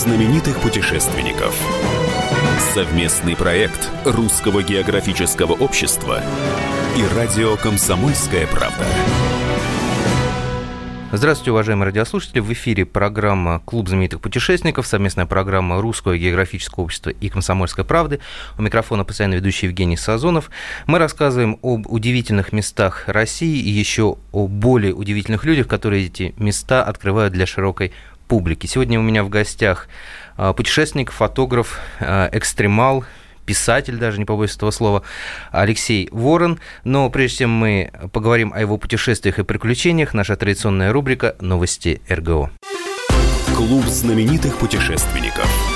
знаменитых путешественников. Совместный проект Русского географического общества и радио «Комсомольская правда». Здравствуйте, уважаемые радиослушатели. В эфире программа «Клуб знаменитых путешественников», совместная программа Русского географического общества и «Комсомольской правды». У микрофона постоянно ведущий Евгений Сазонов. Мы рассказываем об удивительных местах России и еще о более удивительных людях, которые эти места открывают для широкой публики. Сегодня у меня в гостях а, путешественник, фотограф, а, экстремал, писатель, даже не побоюсь этого слова, Алексей Ворон. Но прежде чем мы поговорим о его путешествиях и приключениях, наша традиционная рубрика «Новости РГО». Клуб знаменитых путешественников.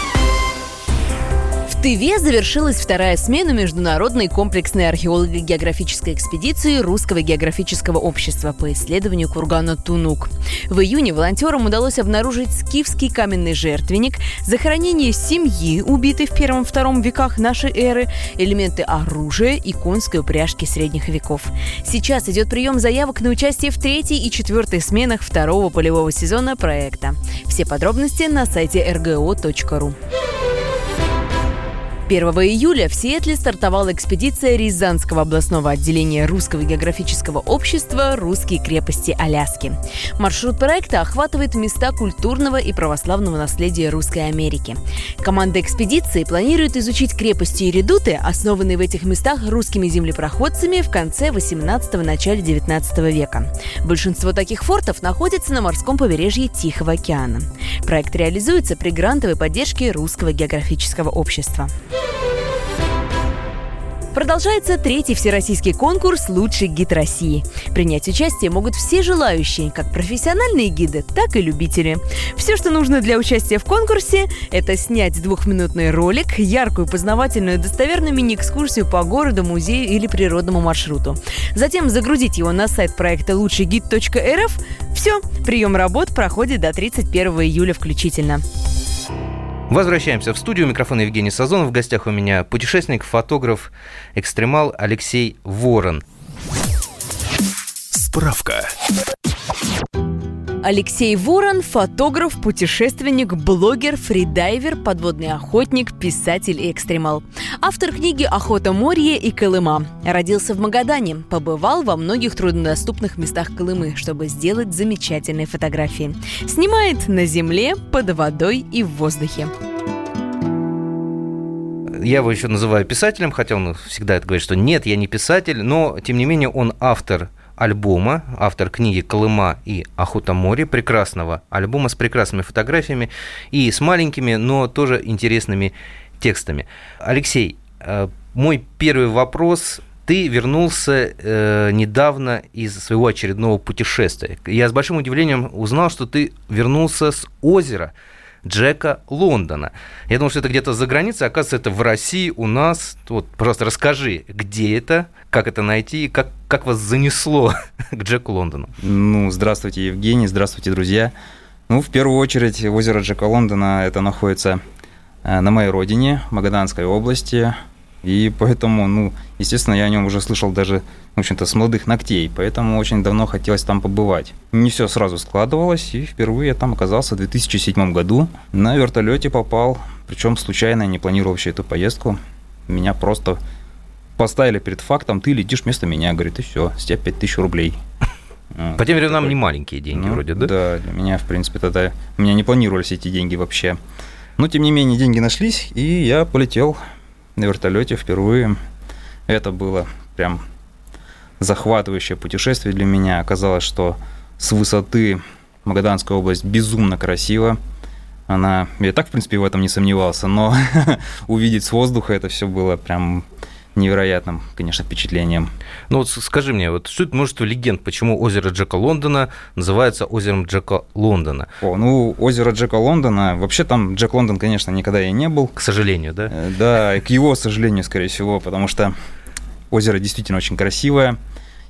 Тыве завершилась вторая смена международной комплексной археолого-географической экспедиции Русского географического общества по исследованию кургана Тунук. В июне волонтерам удалось обнаружить скифский каменный жертвенник, захоронение семьи, убитой в первом-втором веках нашей эры, элементы оружия и конской упряжки средних веков. Сейчас идет прием заявок на участие в третьей и четвертой сменах второго полевого сезона проекта. Все подробности на сайте rgo.ru. 1 июля в Сиэтле стартовала экспедиция Рязанского областного отделения Русского географического общества «Русские крепости Аляски». Маршрут проекта охватывает места культурного и православного наследия Русской Америки. Команда экспедиции планирует изучить крепости и редуты, основанные в этих местах русскими землепроходцами в конце 18 начале 19 века. Большинство таких фортов находится на морском побережье Тихого океана. Проект реализуется при грантовой поддержке Русского географического общества. Продолжается третий всероссийский конкурс «Лучший гид России». Принять участие могут все желающие, как профессиональные гиды, так и любители. Все, что нужно для участия в конкурсе, это снять двухминутный ролик, яркую, познавательную, достоверную мини-экскурсию по городу, музею или природному маршруту. Затем загрузить его на сайт проекта лучшийгид.рф. Все, прием работ проходит до 31 июля включительно. Возвращаемся в студию. Микрофон Евгений Сазонов. В гостях у меня путешественник, фотограф, экстремал Алексей Ворон. Справка. Алексей Ворон – фотограф, путешественник, блогер, фридайвер, подводный охотник, писатель и экстремал. Автор книги «Охота, море и Колыма». Родился в Магадане, побывал во многих труднодоступных местах Колымы, чтобы сделать замечательные фотографии. Снимает на земле, под водой и в воздухе я его еще называю писателем, хотя он всегда это говорит, что нет, я не писатель, но, тем не менее, он автор альбома, автор книги «Колыма» и «Охота море», прекрасного альбома с прекрасными фотографиями и с маленькими, но тоже интересными текстами. Алексей, э, мой первый вопрос ты вернулся э, недавно из своего очередного путешествия. Я с большим удивлением узнал, что ты вернулся с озера. Джека Лондона. Я думал, что это где-то за границей, оказывается, это в России у нас. Вот просто расскажи, где это, как это найти, как, как вас занесло к Джеку Лондону? Ну, здравствуйте, Евгений, здравствуйте, друзья. Ну, в первую очередь, озеро Джека Лондона, это находится э, на моей родине, Магаданской области, и поэтому, ну, естественно, я о нем уже слышал даже, в общем-то, с молодых ногтей, поэтому очень давно хотелось там побывать. Не все сразу складывалось, и впервые я там оказался в 2007 году. На вертолете попал, причем случайно, не планировал вообще эту поездку. Меня просто поставили перед фактом, ты летишь вместо меня, говорит, и все, с тебя 5000 рублей. По тем временам не маленькие деньги ну, вроде, да? Да, для меня, в принципе, тогда... У меня не планировались эти деньги вообще. Но, тем не менее, деньги нашлись, и я полетел на вертолете впервые. Это было прям захватывающее путешествие для меня. Оказалось, что с высоты Магаданская область безумно красиво. Она, я так, в принципе, в этом не сомневался, но увидеть с воздуха это все было прям невероятным, конечно, впечатлением. Ну вот скажи мне, вот суть множество легенд, почему озеро Джека Лондона называется озером Джека Лондона? О, ну, озеро Джека Лондона, вообще там Джек Лондон, конечно, никогда и не был. К сожалению, да? Э, да, к его сожалению, скорее всего, потому что озеро действительно очень красивое,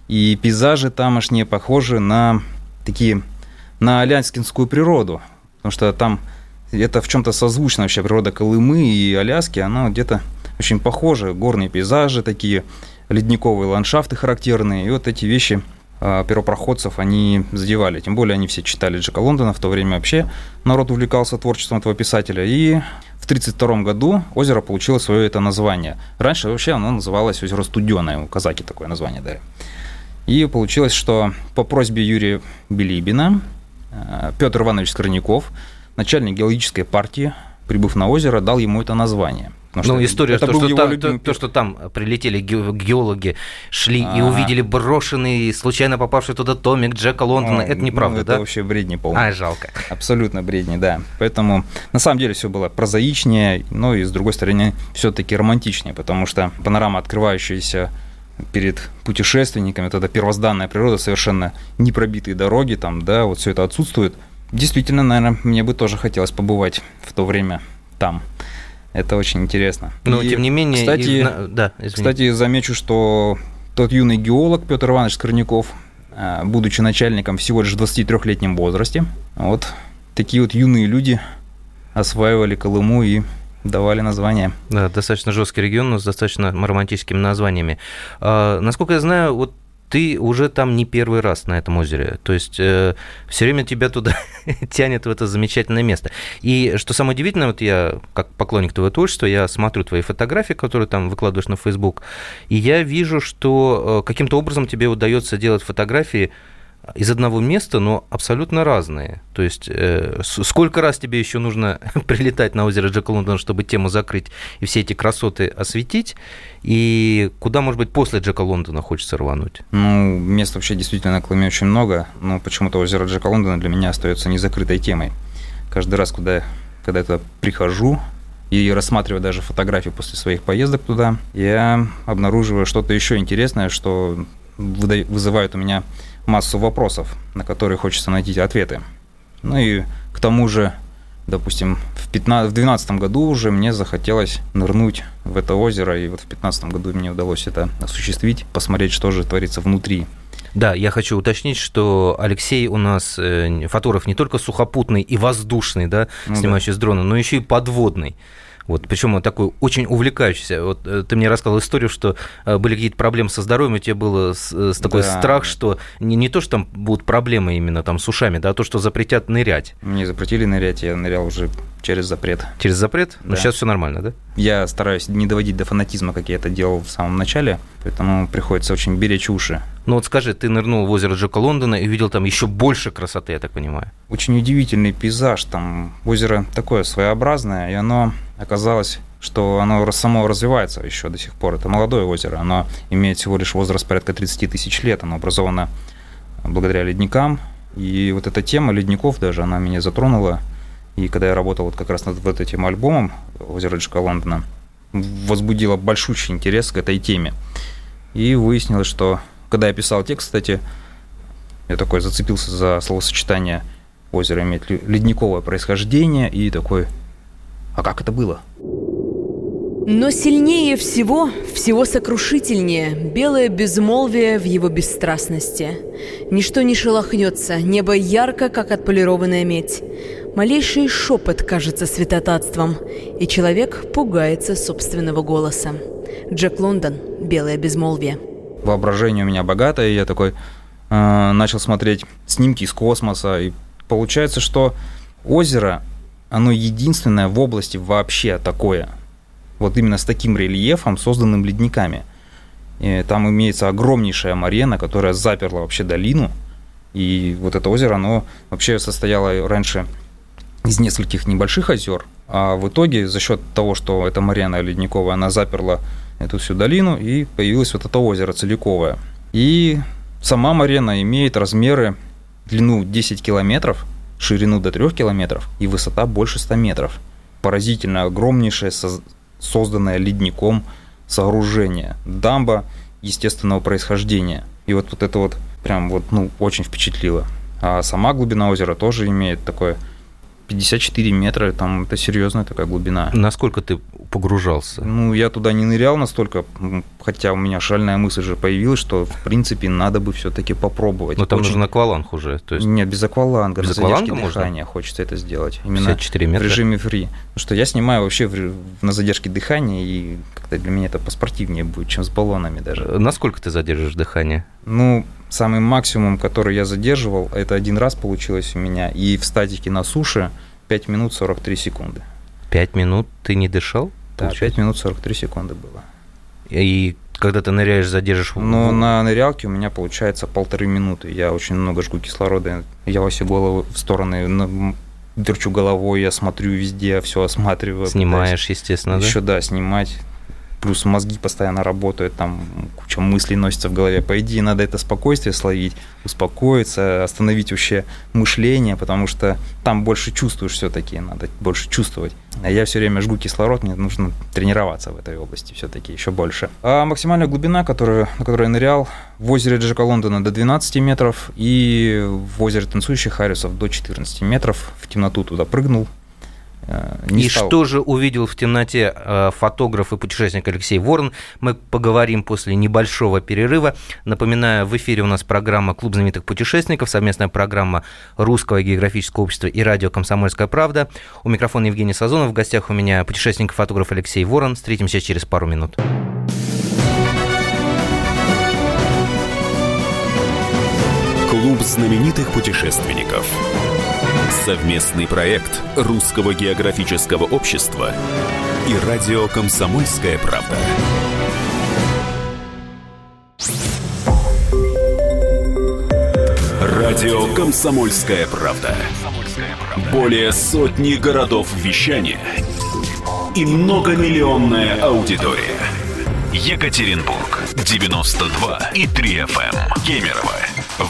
и пейзажи тамошние похожи на такие, на аляскинскую природу, потому что там это в чем-то созвучно вообще природа Колымы и Аляски, она где-то очень похожи, горные пейзажи такие, ледниковые ландшафты характерные, и вот эти вещи э, первопроходцев они задевали. Тем более они все читали Джека Лондона, в то время вообще народ увлекался творчеством этого писателя. И в 1932 году озеро получило свое это название. Раньше вообще оно называлось озеро Студеное, у казаки такое название дали. И получилось, что по просьбе Юрия Билибина э, Петр Иванович Скорняков, начальник геологической партии, прибыв на озеро, дал ему это название – ну, история, это то, что там, то, то, что там прилетели геологи, шли А-а-а. и увидели брошенный, случайно попавший туда томик Джека Лондона, ну, это неправда, ну, да? Это вообще бредни полный. А, жалко. Абсолютно бредни, да. Поэтому, на самом деле, все было прозаичнее, но и, с другой стороны, все-таки романтичнее, потому что панорама, открывающаяся перед путешественниками, тогда первозданная природа, совершенно непробитые дороги, там, да, вот все это отсутствует. Действительно, наверное, мне бы тоже хотелось побывать в то время там. Это очень интересно. Но, и, тем не менее... Кстати, из... да, кстати, замечу, что тот юный геолог Петр Иванович Скорняков, э, будучи начальником всего лишь в 23-летнем возрасте, вот такие вот юные люди осваивали Колыму и давали название. Да, достаточно жесткий регион, но с достаточно романтическими названиями. А, насколько я знаю, вот ты уже там не первый раз на этом озере. То есть э, все время тебя туда тянет в это замечательное место. И что самое удивительное, вот я, как поклонник твоего творчества, я смотрю твои фотографии, которые там выкладываешь на Facebook, и я вижу, что э, каким-то образом тебе удается делать фотографии из одного места, но абсолютно разные. То есть э, сколько раз тебе еще нужно прилетать на озеро Джека Лондона, чтобы тему закрыть и все эти красоты осветить, и куда, может быть, после Джека Лондона хочется рвануть? Ну, мест вообще действительно на Колыме очень много, но почему-то озеро Джека Лондона для меня остается незакрытой темой. Каждый раз, куда, когда я туда прихожу, и рассматривая даже фотографии после своих поездок туда, я обнаруживаю что-то еще интересное, что вызывает у меня массу вопросов, на которые хочется найти ответы. Ну и к тому же, допустим, в 2012 году уже мне захотелось нырнуть в это озеро, и вот в 2015 году мне удалось это осуществить, посмотреть, что же творится внутри. Да, я хочу уточнить, что Алексей у нас э, фотограф не только сухопутный и воздушный, да, ну, снимающий да. с дрона, но еще и подводный. Вот, причем он такой очень увлекающийся. Вот э, ты мне рассказал историю, что э, были какие-то проблемы со здоровьем, у тебя было с, э, с такой да. страх, что не, не то, что там будут проблемы именно там с ушами, да, а то, что запретят нырять. Мне запретили нырять, я нырял уже через запрет. Через запрет? Ну, да. Но сейчас все нормально, да? Я стараюсь не доводить до фанатизма, как я это делал в самом начале, поэтому приходится очень беречь уши. Ну вот скажи, ты нырнул в озеро Джека Лондона и видел там еще больше красоты, я так понимаю. Очень удивительный пейзаж, там озеро такое своеобразное, и оно оказалось что оно само развивается еще до сих пор. Это молодое озеро, оно имеет всего лишь возраст порядка 30 тысяч лет, оно образовано благодаря ледникам. И вот эта тема ледников даже, она меня затронула. И когда я работал вот как раз над вот этим альбомом «Озеро Джека Лондона», возбудила большущий интерес к этой теме. И выяснилось, что когда я писал текст, кстати, я такой зацепился за словосочетание «озеро имеет ледниковое происхождение» и такой а как это было? Но сильнее всего, всего сокрушительнее, белое безмолвие в его бесстрастности. Ничто не шелохнется, небо ярко, как отполированная медь. Малейший шепот кажется святотатством, и человек пугается собственного голоса. Джек Лондон «Белое безмолвие». Воображение у меня богатое, и я такой э, начал смотреть снимки из космоса, и получается, что озеро оно единственное в области вообще такое. Вот именно с таким рельефом, созданным ледниками. И там имеется огромнейшая марена, которая заперла вообще долину. И вот это озеро, оно вообще состояло раньше из нескольких небольших озер, а в итоге за счет того, что эта марена ледниковая, она заперла эту всю долину, и появилось вот это озеро целиковое. И сама марена имеет размеры, длину 10 километров, ширину до 3 километров и высота больше 100 метров. Поразительно огромнейшее созданное ледником сооружение. Дамба естественного происхождения. И вот, вот это вот прям вот, ну, очень впечатлило. А сама глубина озера тоже имеет такое 54 метра, там это серьезная такая глубина. Насколько ты погружался? Ну, я туда не нырял настолько, хотя у меня шальная мысль же появилась, что, в принципе, надо бы все-таки попробовать. Но там Очень... нужен акваланг уже, то есть... Нет, без акваланга, без акваланга можно? дыхания хочется это сделать. Именно 54 метра? в режиме фри. Потому что я снимаю вообще на задержке дыхания, и как-то для меня это поспортивнее будет, чем с баллонами даже. Насколько ты задержишь дыхание? Ну, самый максимум, который я задерживал, это один раз получилось у меня, и в статике на суше 5 минут 43 секунды. 5 минут ты не дышал? Да, 5 минут 43 секунды было. И когда ты ныряешь, задержишь... Ну, на нырялке у меня получается полторы минуты. Я очень много жгу кислорода. Я во все головы в стороны дерчу головой, я смотрю везде, все осматриваю. Снимаешь, пытаюсь. естественно, да? Еще, да, снимать плюс мозги постоянно работают, там куча мыслей носится в голове. По идее, надо это спокойствие словить, успокоиться, остановить вообще мышление, потому что там больше чувствуешь все-таки, надо больше чувствовать. А я все время жгу кислород, мне нужно тренироваться в этой области все-таки еще больше. А максимальная глубина, которую, на которой я нырял, в озере Джека Лондона до 12 метров и в озере Танцующих Харрисов до 14 метров. В темноту туда прыгнул, не и стал... что же увидел в темноте э, фотограф и путешественник Алексей Ворон, мы поговорим после небольшого перерыва. Напоминаю, в эфире у нас программа «Клуб знаменитых путешественников», совместная программа Русского географического общества и радио «Комсомольская правда». У микрофона Евгений Сазонов, в гостях у меня путешественник и фотограф Алексей Ворон. Встретимся через пару минут. Клуб знаменитых путешественников. Совместный проект Русского географического общества и радио «Комсомольская правда». Радио «Комсомольская правда». Более сотни городов вещания и многомиллионная аудитория. Екатеринбург 92 и 3 FM. Эм. Кемерово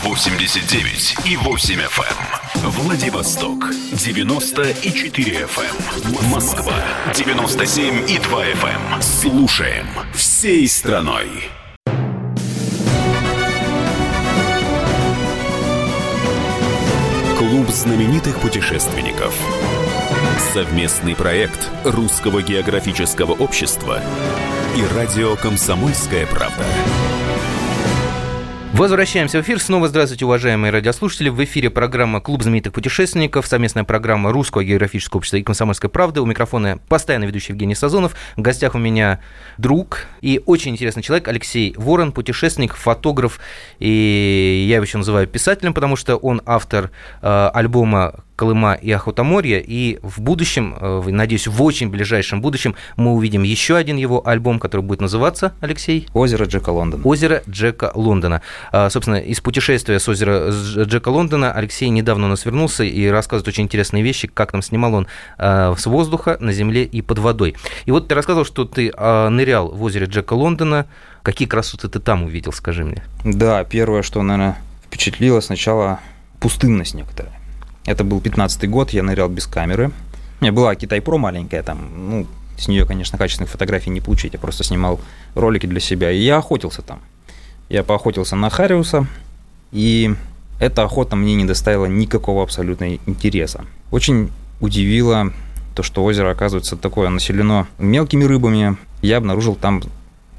89 и 8 FM. Владивосток 94 FM. Эм. Москва 97 и 2 FM. Эм. Слушаем всей страной. Клуб знаменитых путешественников. Совместный проект Русского географического общества и радио «Комсомольская правда». Возвращаемся в эфир. Снова здравствуйте, уважаемые радиослушатели. В эфире программа «Клуб знаменитых путешественников», совместная программа Русского географического общества и «Комсомольской правды». У микрофона постоянно ведущий Евгений Сазонов. В гостях у меня друг и очень интересный человек Алексей Ворон, путешественник, фотограф. И я его еще называю писателем, потому что он автор э, альбома Колыма и Охотоморья, и в будущем, э, надеюсь, в очень ближайшем будущем мы увидим еще один его альбом, который будет называться, Алексей? «Озеро Джека Лондона». «Озеро Джека Лондона». А, собственно, из путешествия с озера Джека Лондона Алексей недавно у нас вернулся и рассказывает очень интересные вещи, как там снимал он а, с воздуха, на земле и под водой. И вот ты рассказывал, что ты а, нырял в озере Джека Лондона. Какие красоты ты там увидел, скажи мне? Да, первое, что, наверное, впечатлило сначала пустынность некоторая это был 15 год, я нырял без камеры. У меня была Китай Про маленькая, там, ну, с нее, конечно, качественных фотографий не получить, я просто снимал ролики для себя, и я охотился там. Я поохотился на Хариуса, и эта охота мне не доставила никакого абсолютно интереса. Очень удивило то, что озеро, оказывается, такое населено мелкими рыбами. Я обнаружил там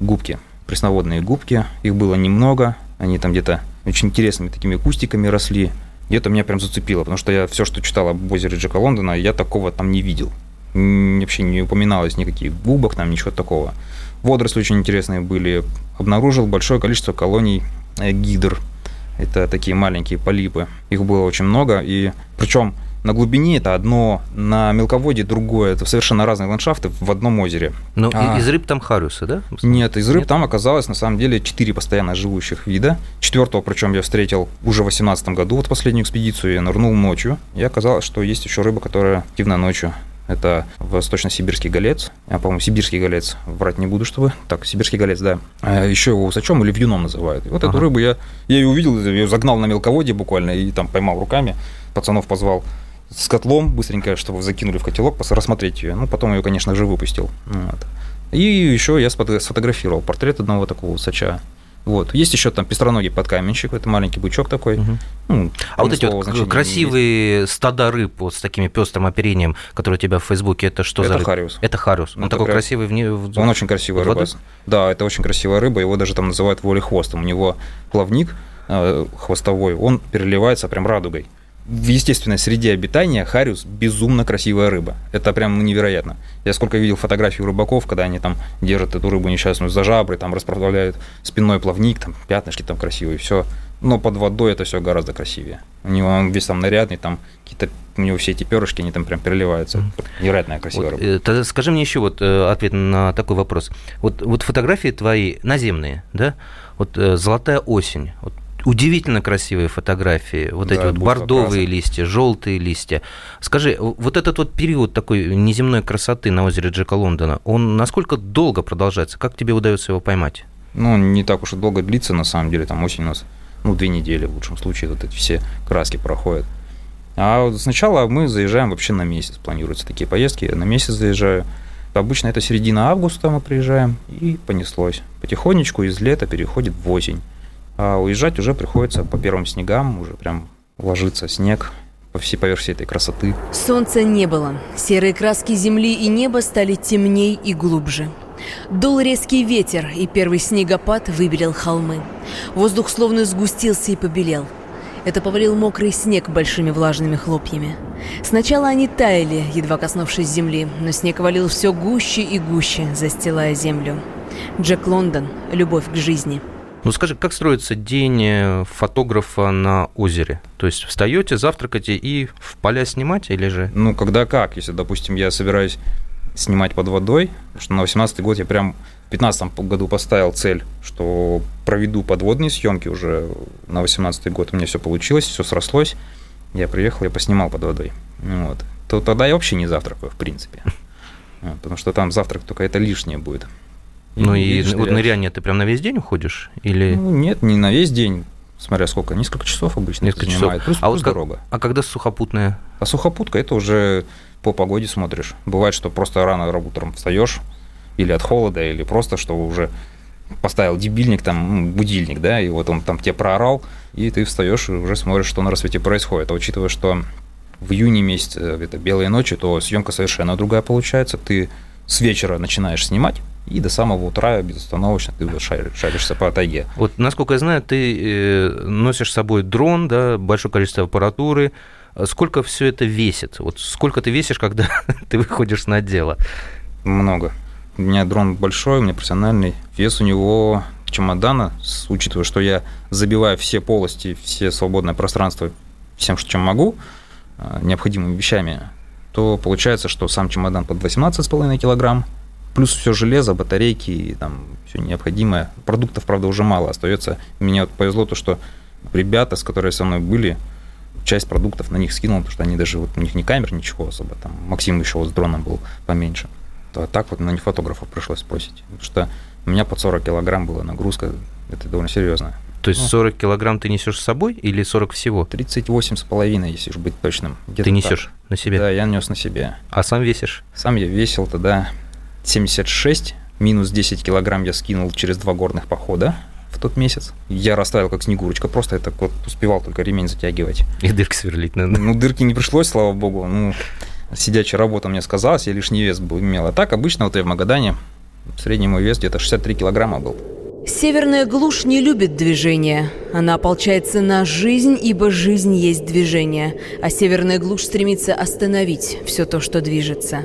губки, пресноводные губки. Их было немного, они там где-то очень интересными такими кустиками росли. И это меня прям зацепило, потому что я все, что читал об озере Джека Лондона, я такого там не видел. Вообще не упоминалось никаких губок, там ничего такого. Водоросли очень интересные были. Обнаружил большое количество колоний э, гидр. Это такие маленькие полипы. Их было очень много. И причем на глубине это одно, на мелководье другое. Это совершенно разные ландшафты в одном озере. Но ну, а... из рыб там хариусы, да? Нет, из рыб Нет? там оказалось на самом деле четыре постоянно живущих вида. Четвертого, причем я встретил уже в 2018 году, вот последнюю экспедицию я нырнул ночью. И оказалось, что есть еще рыба, которая активно ночью это восточно-сибирский голец. Я, по-моему, сибирский голец. Врать не буду, чтобы. Так, сибирский голец, да. А еще его усачом или вьюном называют. И вот ага. эту рыбу я, я ее увидел, ее загнал на мелководье буквально и там поймал руками. Пацанов позвал с котлом быстренько, чтобы закинули в котелок, рассмотреть ее. Ну, потом ее, конечно же, выпустил. Вот. И еще я сфотографировал портрет одного такого усача. Вот. Есть еще там пестроногий подкаменщик, это маленький бычок такой. Угу. Ну, а вот эти вот красивые стада рыб вот с таким пестрым оперением, которые у тебя в Фейсбуке, это что это за рыба? хариус. Это хариус. Он это такой прям... красивый в ней. Он очень красивая рыба. Воды? Да, это очень красивая рыба. Его даже там называют волехвостом. У него плавник э, хвостовой, он переливается прям радугой. В естественной среде обитания хариус безумно красивая рыба. Это прям невероятно. Я сколько видел фотографий рыбаков, когда они там держат эту рыбу несчастную за жабры, там расправляют спинной плавник, там пятнышки там красивые, все. Но под водой это все гораздо красивее. У него он весь там нарядный, там какие-то у него все эти перышки, они там прям переливаются. Невероятная красивая Вот, рыба. э, тогда скажи мне еще вот э, ответ на такой вопрос. Вот, вот фотографии твои наземные, да? Вот э, золотая осень. Вот удивительно красивые фотографии. Вот Да, эти вот бордовые красок. листья, желтые листья. Скажи, вот этот вот период такой неземной красоты на озере Джека Лондона, он насколько долго продолжается? Как тебе удается его поймать? Ну, не так уж и долго длится, на самом деле, там осень у нас, ну, две недели в лучшем случае, вот эти все краски проходят. А вот сначала мы заезжаем вообще на месяц, планируются такие поездки, я на месяц заезжаю. Обычно это середина августа мы приезжаем, и понеслось. Потихонечку из лета переходит в осень. А уезжать уже приходится по первым снегам, уже прям ложится снег по всей поверх всей этой красоты. Солнца не было. Серые краски земли и неба стали темней и глубже. Дул резкий ветер, и первый снегопад выбелил холмы. Воздух словно сгустился и побелел. Это повалил мокрый снег большими влажными хлопьями. Сначала они таяли, едва коснувшись земли, но снег валил все гуще и гуще, застилая землю. Джек Лондон. Любовь к жизни. Ну скажи, как строится день э, фотографа на озере? То есть встаете, завтракаете и в поля снимать или же? Ну, когда как, если, допустим, я собираюсь снимать под водой, что на 18 год я прям в 15 году поставил цель, что проведу подводные съемки уже на 18 год, у меня все получилось, все срослось, я приехал, я поснимал под водой, вот. То тогда я вообще не завтракаю, в принципе, Вот, потому что там завтрак только это лишнее будет. Ну и видишь, вот ныряние ты прям на весь день уходишь? Или Ну, нет, не на весь день, смотря сколько, несколько часов обычно несколько часов? занимает, плюс, а вот плюс как- дорога. а когда сухопутная? А сухопутка это уже по погоде смотришь. Бывает, что просто рано утром встаешь, или от холода, или просто, что уже поставил дебильник, там, ну, будильник, да, и вот он там тебе проорал, и ты встаешь и уже смотришь, что на рассвете происходит. А учитывая, что в июне месяце это белые ночи, то съемка совершенно другая получается. Ты с вечера начинаешь снимать, и до самого утра безостановочно ты вот шаришься по тайге. Вот, насколько я знаю, ты э, носишь с собой дрон, да, большое количество аппаратуры. Сколько все это весит? Вот сколько ты весишь, когда ты выходишь на дело? Много. У меня дрон большой, у меня профессиональный. Вес у него чемодана, учитывая, что я забиваю все полости, все свободное пространство всем, чем могу, а, необходимыми вещами, то получается, что сам чемодан под 18,5 килограмм, плюс все железо, батарейки и там все необходимое. Продуктов, правда, уже мало остается. Мне вот повезло то, что ребята, с которыми со мной были, часть продуктов на них скинул, потому что они даже, вот у них не камер, ничего особо, там Максим еще вот с дроном был поменьше. То так вот на не фотографов пришлось спросить. Потому что у меня под 40 килограмм была нагрузка, это довольно серьезно. То есть Ну. 40 килограмм ты несешь с собой или 40 всего? 38 с половиной, если уж быть точным. Где-то Ты так. несешь на себе, Да, я нес на себе. а сам весишь? Сам я весил тогда 76, минус 10 килограмм я скинул через два горных похода в тот месяц. Я расставил как снегурочка, просто я так вот успевал только ремень затягивать. И дырки сверлить надо. Ну, дырки не пришлось, слава богу. Ну, сидячая работа мне сказалась, я лишний вес был, имел. А так, обычно вот я в Магадане, средний мой вес где-то 63 килограмма был. Северная глушь не любит движения. Она ополчается на жизнь, ибо жизнь есть движение. А северная глушь стремится остановить все то, что движется.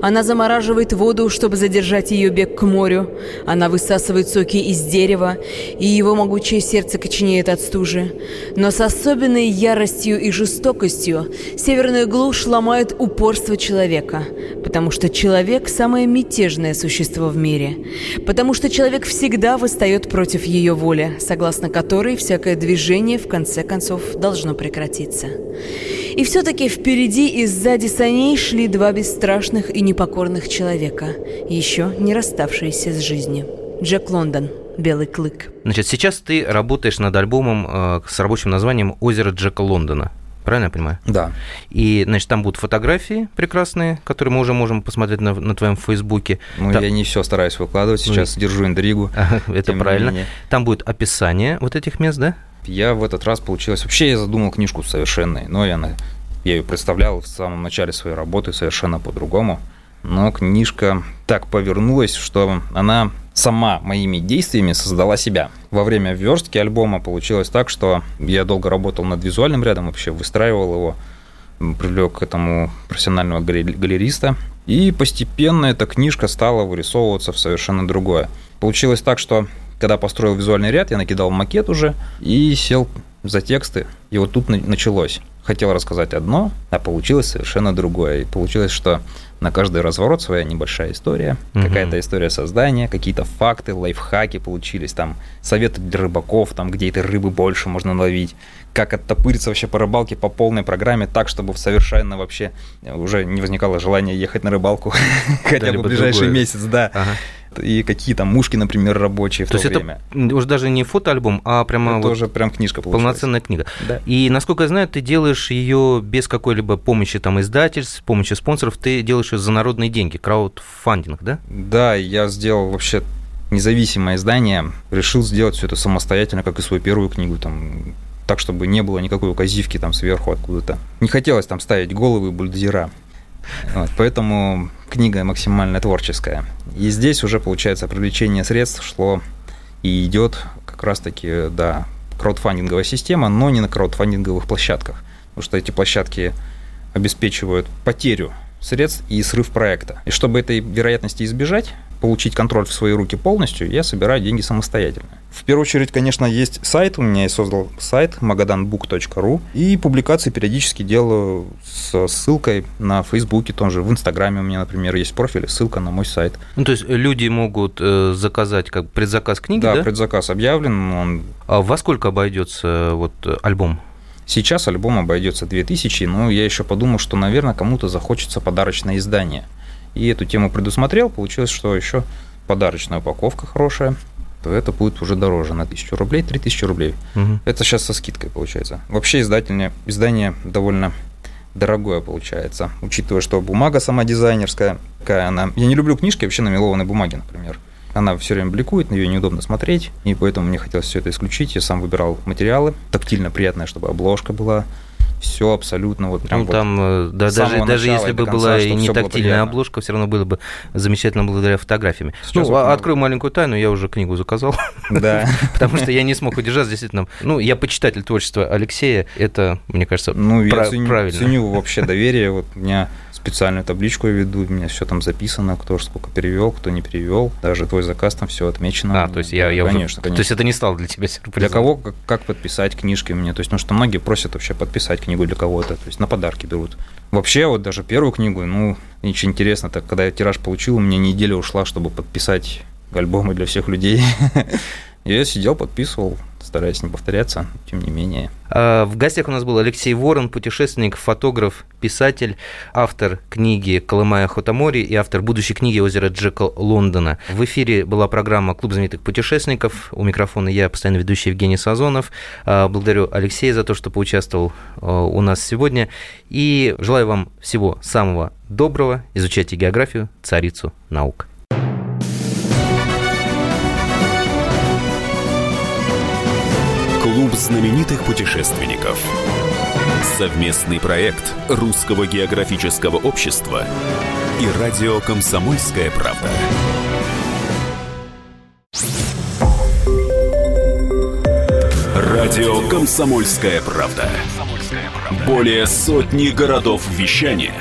Она замораживает воду, чтобы задержать ее бег к морю. Она высасывает соки из дерева, и его могучее сердце коченеет от стужи. Но с особенной яростью и жестокостью северная глушь ломает упорство человека. Потому что человек – самое мятежное существо в мире. Потому что человек всегда восстает против ее воли, согласно которой всякое движение в конце концов должно прекратиться. И все-таки впереди и сзади саней шли два бесстрашных и непокорных человека, еще не расставшиеся с жизнью. Джек Лондон, Белый клык. Значит, сейчас ты работаешь над альбомом э, с рабочим названием «Озеро Джека Лондона». Правильно я понимаю? Да. И, значит, там будут фотографии прекрасные, которые мы уже можем посмотреть на, на твоем фейсбуке. Ну, Там- я не все стараюсь выкладывать, сейчас держу интригу. Это правильно. менее. Там будет описание вот этих мест, да? Я в этот раз получилось... Вообще я задумал книжку совершенно иной. Она, я ее представлял в самом начале своей работы совершенно по-другому. Но книжка так повернулась, что она сама моими действиями создала себя. Во время верстки альбома получилось так, что я долго работал над визуальным рядом, вообще выстраивал его, привлек к этому профессионального галериста. И постепенно эта книжка стала вырисовываться в совершенно другое. Получилось так, что когда построил визуальный ряд, я накидал макет уже и сел за тексты. И вот тут началось. Хотел рассказать одно, а получилось совершенно другое. И получилось, что на каждый разворот своя небольшая история, угу. какая-то история создания, какие-то факты, лайфхаки получились, там советы для рыбаков, там где этой рыбы больше можно ловить, как оттопыриться вообще по рыбалке по полной программе так, чтобы совершенно вообще уже не возникало желания ехать на рыбалку хотя бы ближайший месяц, да. Ага и какие там мушки, например, рабочие в то, то есть время. это уже даже не фотоальбом, а прямо это вот уже прям книжка получилась. Полноценная книга. Да. И, насколько я знаю, ты делаешь ее без какой-либо помощи там издательств, с помощью спонсоров, ты делаешь ее за народные деньги, краудфандинг, да? Да, я сделал вообще независимое издание, решил сделать все это самостоятельно, как и свою первую книгу, там, так, чтобы не было никакой указивки там сверху откуда-то. Не хотелось там ставить головы бульдозера. Вот, поэтому книга максимально творческая. И здесь уже, получается, привлечение средств шло и идет как раз-таки, да, краудфандинговая система, но не на краудфандинговых площадках. Потому что эти площадки обеспечивают потерю средств и срыв проекта. И чтобы этой вероятности избежать, получить контроль в свои руки полностью, я собираю деньги самостоятельно. В первую очередь, конечно, есть сайт, у меня я создал сайт magadanbook.ru, и публикации периодически делаю с ссылкой на Фейсбуке, тоже в Инстаграме у меня, например, есть профиль, ссылка на мой сайт. Ну, то есть люди могут э, заказать как предзаказ книги, да? Да, предзаказ объявлен. Он... А во сколько обойдется вот альбом? Сейчас альбом обойдется 2000, но я еще подумал, что, наверное, кому-то захочется подарочное издание – и эту тему предусмотрел, получилось, что еще подарочная упаковка хорошая, то это будет уже дороже на 1000 рублей, 3000 рублей. Угу. Это сейчас со скидкой получается. Вообще издательное, издание довольно дорогое получается, учитывая, что бумага сама дизайнерская, какая она... Я не люблю книжки вообще на мелованной бумаге, например. Она все время бликует, на нее неудобно смотреть, и поэтому мне хотелось все это исключить. Я сам выбирал материалы, тактильно приятное, чтобы обложка была все абсолютно вот прям. Ну, вот там, э, да, даже, даже если бы конца, была и не тактильная обложка, все равно было бы замечательно благодаря фотографиями. Сейчас ну, вот открою мы... маленькую тайну, я уже книгу заказал. Да. Потому что я не смог удержаться, действительно. Ну, я почитатель творчества Алексея, это, мне кажется, ну, я правильно. ценю вообще доверие. Вот меня специальную табличку я веду, у меня все там записано, кто сколько перевел, кто не перевел, даже твой заказ там все отмечено. А, то есть я, я конечно, уже... конечно. То есть это не стало для тебя сюрпризом? Для кого, как, как подписать книжки мне, то есть, ну что многие просят вообще подписать книгу для кого-то, то есть на подарки берут. Вообще, вот даже первую книгу, ну, ничего интересно, так когда я тираж получил, у меня неделя ушла, чтобы подписать альбомы для всех людей. Я сидел, подписывал, стараюсь не повторяться, тем не менее. А, в гостях у нас был Алексей Ворон, путешественник, фотограф, писатель, автор книги «Колымая Хотамори» и автор будущей книги «Озеро Джека Лондона». В эфире была программа «Клуб знаменитых путешественников». У микрофона я, постоянно ведущий Евгений Сазонов. А, благодарю Алексея за то, что поучаствовал а, у нас сегодня. И желаю вам всего самого доброго. Изучайте географию, царицу наук. Знаменитых путешественников. Совместный проект Русского географического общества и радио «Комсомольская правда». Радио «Комсомольская правда». Более сотни городов вещания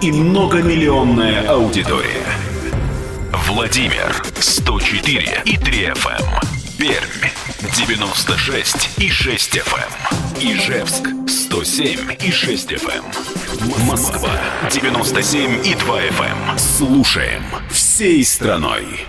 и многомиллионная аудитория. Владимир 104 и 3 FM. Пермь 96 и 6 FM. Эм. Ижевск 107 и 6 FM. Эм. Москва 97 и 2 FM. Эм. Слушаем всей страной.